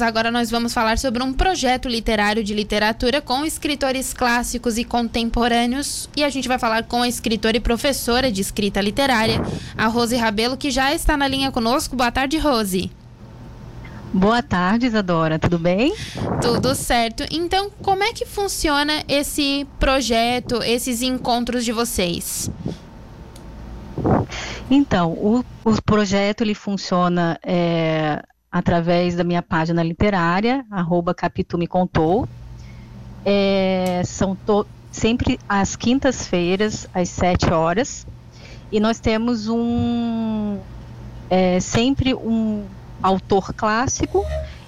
Agora nós vamos falar sobre um projeto literário de literatura com escritores clássicos e contemporâneos. E a gente vai falar com a escritora e professora de escrita literária, a Rose Rabelo, que já está na linha conosco. Boa tarde, Rose. Boa tarde, Isadora. Tudo bem? Tudo certo. Então, como é que funciona esse projeto, esses encontros de vocês? Então, o, o projeto ele funciona é, através da minha página literária, arroba Capitu me contou. É, são sempre às quintas-feiras, às sete horas. E nós temos um é, sempre um autor clássico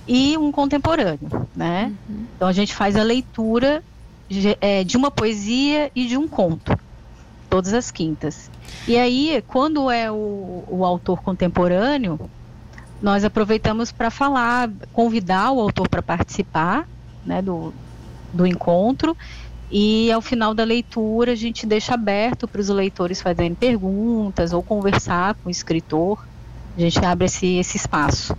e um contemporâneo, né? Uhum. Então a gente faz a leitura de, é, de uma poesia e de um conto, todas as quintas. E aí, quando é o, o autor contemporâneo, nós aproveitamos para falar, convidar o autor para participar né, do, do encontro e ao final da leitura a gente deixa aberto para os leitores fazerem perguntas ou conversar com o escritor a gente abre esse, esse espaço.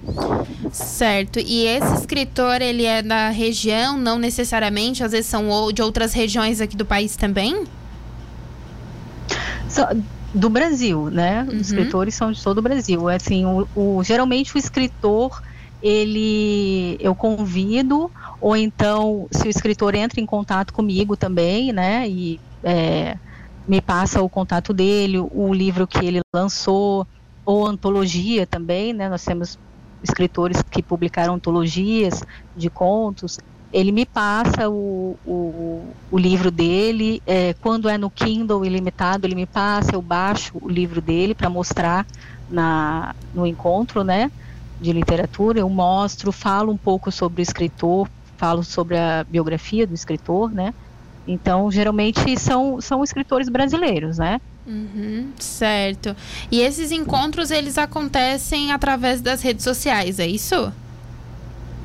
Certo. E esse escritor, ele é da região, não necessariamente, às vezes são de outras regiões aqui do país também? Do Brasil, né? Uhum. Os escritores são de todo o Brasil. É assim, o, o, geralmente o escritor, ele eu convido, ou então se o escritor entra em contato comigo também, né? E é, me passa o contato dele, o livro que ele lançou, ou antologia também, né? Nós temos escritores que publicaram antologias de contos. Ele me passa o, o, o livro dele, é, quando é no Kindle ilimitado, ele me passa, eu baixo o livro dele para mostrar na, no encontro, né? De literatura, eu mostro, falo um pouco sobre o escritor, falo sobre a biografia do escritor, né? Então, geralmente são, são escritores brasileiros, né? Uhum, certo. E esses encontros, eles acontecem através das redes sociais, é isso?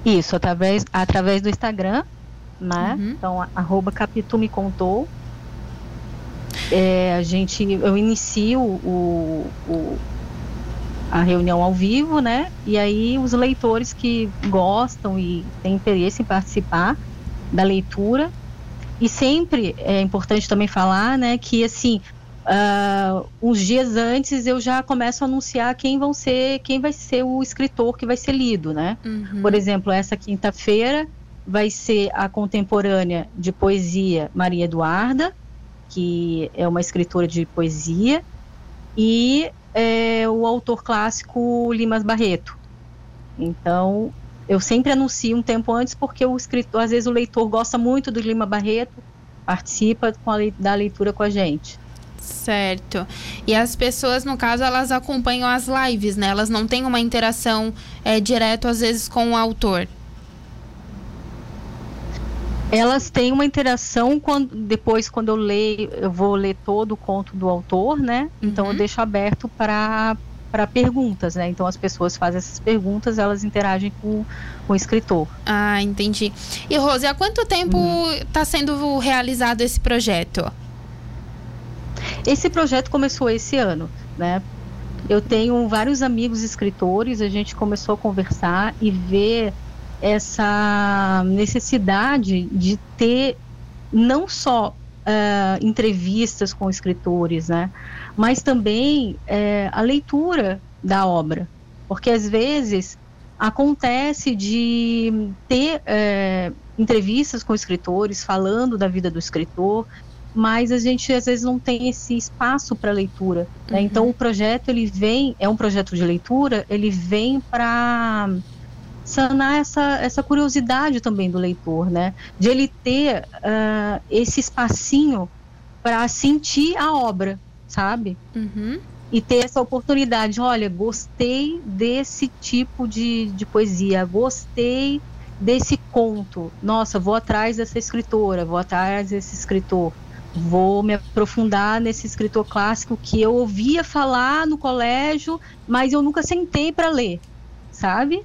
Isso, através, através do Instagram, né? Uhum. Então, arroba Capitu me contou. É, a gente, eu inicio o, o, a reunião ao vivo, né? E aí os leitores que gostam e têm interesse em participar da leitura. E sempre é importante também falar, né, que assim, Uh, uns dias antes eu já começo a anunciar quem vão ser, quem vai ser o escritor que vai ser lido, né? Uhum. Por exemplo, essa quinta-feira vai ser a contemporânea de poesia Maria Eduarda, que é uma escritora de poesia, e é, o autor clássico Limas Barreto. Então, eu sempre anuncio um tempo antes porque o escritor, às vezes o leitor gosta muito do Lima Barreto, participa a, da leitura com a gente. Certo. E as pessoas, no caso, elas acompanham as lives, né? Elas não têm uma interação é, direto, às vezes, com o autor. Elas têm uma interação quando depois quando eu leio, eu vou ler todo o conto do autor, né? Então uhum. eu deixo aberto para para perguntas, né? Então as pessoas fazem essas perguntas, elas interagem com, com o escritor. Ah, entendi. E Rose, há quanto tempo está uhum. sendo realizado esse projeto? Esse projeto começou esse ano, né? Eu tenho vários amigos escritores, a gente começou a conversar e ver essa necessidade de ter não só uh, entrevistas com escritores, né, mas também uh, a leitura da obra, porque às vezes acontece de ter uh, entrevistas com escritores falando da vida do escritor mas a gente às vezes não tem esse espaço para leitura. Né? Uhum. Então o projeto ele vem, é um projeto de leitura, ele vem para sanar essa, essa curiosidade também do leitor, né? De ele ter uh, esse espacinho para sentir a obra, sabe? Uhum. E ter essa oportunidade, olha, gostei desse tipo de, de poesia, gostei desse conto, nossa, vou atrás dessa escritora, vou atrás desse escritor vou me aprofundar nesse escritor clássico que eu ouvia falar no colégio, mas eu nunca sentei para ler, sabe?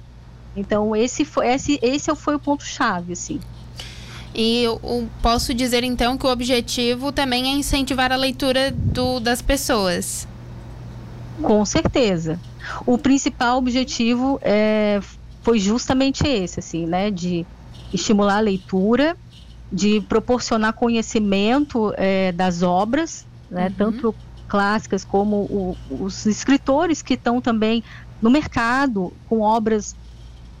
Então esse foi esse esse foi o ponto chave, assim. E eu posso dizer então que o objetivo também é incentivar a leitura do, das pessoas. Com certeza. O principal objetivo é foi justamente esse, assim, né? De estimular a leitura, de proporcionar conhecimento é, das obras, né? Uhum. Tanto clássicas como o, os escritores que estão também no mercado com obras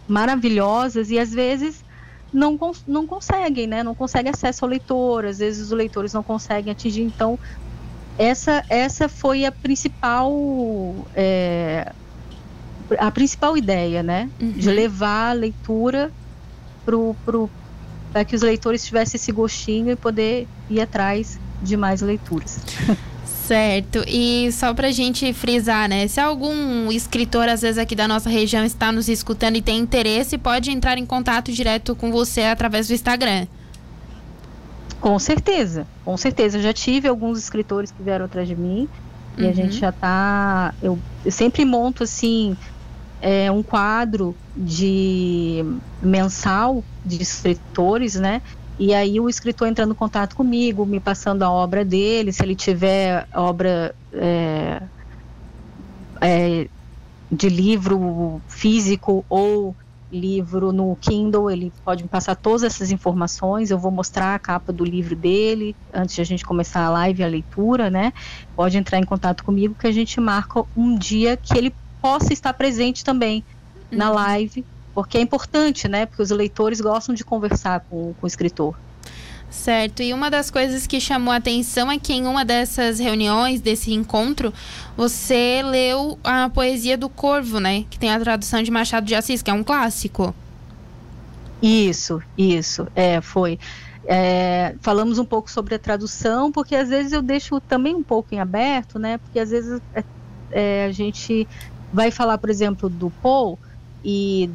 maravilhosas e às vezes não, não conseguem, né? Não conseguem acesso ao leitor, às vezes os leitores não conseguem atingir. Então, essa, essa foi a principal é, a principal ideia, né? Uhum. De levar a leitura pro, pro, para que os leitores tivessem esse gostinho e poder ir atrás de mais leituras. Certo. E só pra gente frisar, né? Se algum escritor, às vezes, aqui da nossa região está nos escutando e tem interesse, pode entrar em contato direto com você através do Instagram. Com certeza, com certeza. Eu já tive alguns escritores que vieram atrás de mim e uhum. a gente já tá. Eu, eu sempre monto assim é, um quadro de mensal de escritores, né? E aí o escritor entrando em contato comigo, me passando a obra dele, se ele tiver obra é, é, de livro físico ou livro no Kindle, ele pode me passar todas essas informações, eu vou mostrar a capa do livro dele, antes de a gente começar a live, a leitura, né? Pode entrar em contato comigo que a gente marca um dia que ele possa estar presente também uhum. na live porque é importante, né? Porque os leitores gostam de conversar com, com o escritor. Certo, e uma das coisas que chamou a atenção é que em uma dessas reuniões, desse encontro, você leu a poesia do Corvo, né? Que tem a tradução de Machado de Assis, que é um clássico. Isso, isso, é, foi. É, falamos um pouco sobre a tradução, porque às vezes eu deixo também um pouco em aberto, né? Porque às vezes é, é, a gente vai falar, por exemplo, do Paul e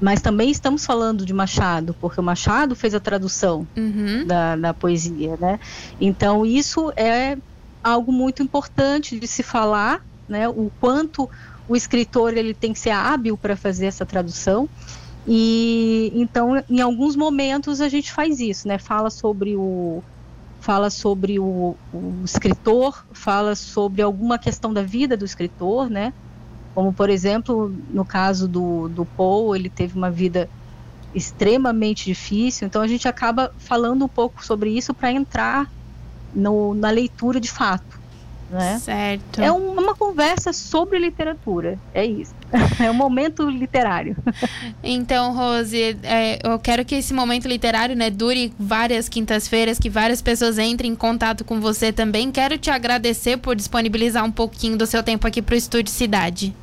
mas também estamos falando de Machado, porque o Machado fez a tradução uhum. da, da poesia, né? Então isso é algo muito importante de se falar, né? O quanto o escritor ele tem que ser hábil para fazer essa tradução. E então, em alguns momentos a gente faz isso, né? Fala sobre o fala sobre o, o escritor, fala sobre alguma questão da vida do escritor, né? Como, por exemplo, no caso do, do Paul, ele teve uma vida extremamente difícil, então a gente acaba falando um pouco sobre isso para entrar no, na leitura de fato. Né? Certo. É um, uma conversa sobre literatura, é isso. É um momento literário. Então, Rose, é, eu quero que esse momento literário né, dure várias quintas-feiras, que várias pessoas entrem em contato com você também. Quero te agradecer por disponibilizar um pouquinho do seu tempo aqui para o Estúdio Cidade.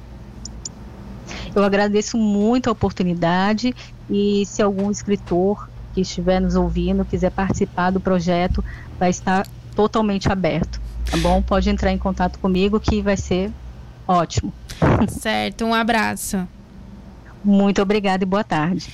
Eu agradeço muito a oportunidade e se algum escritor que estiver nos ouvindo quiser participar do projeto, vai estar totalmente aberto, tá bom? Pode entrar em contato comigo que vai ser ótimo. Certo, um abraço. Muito obrigada e boa tarde.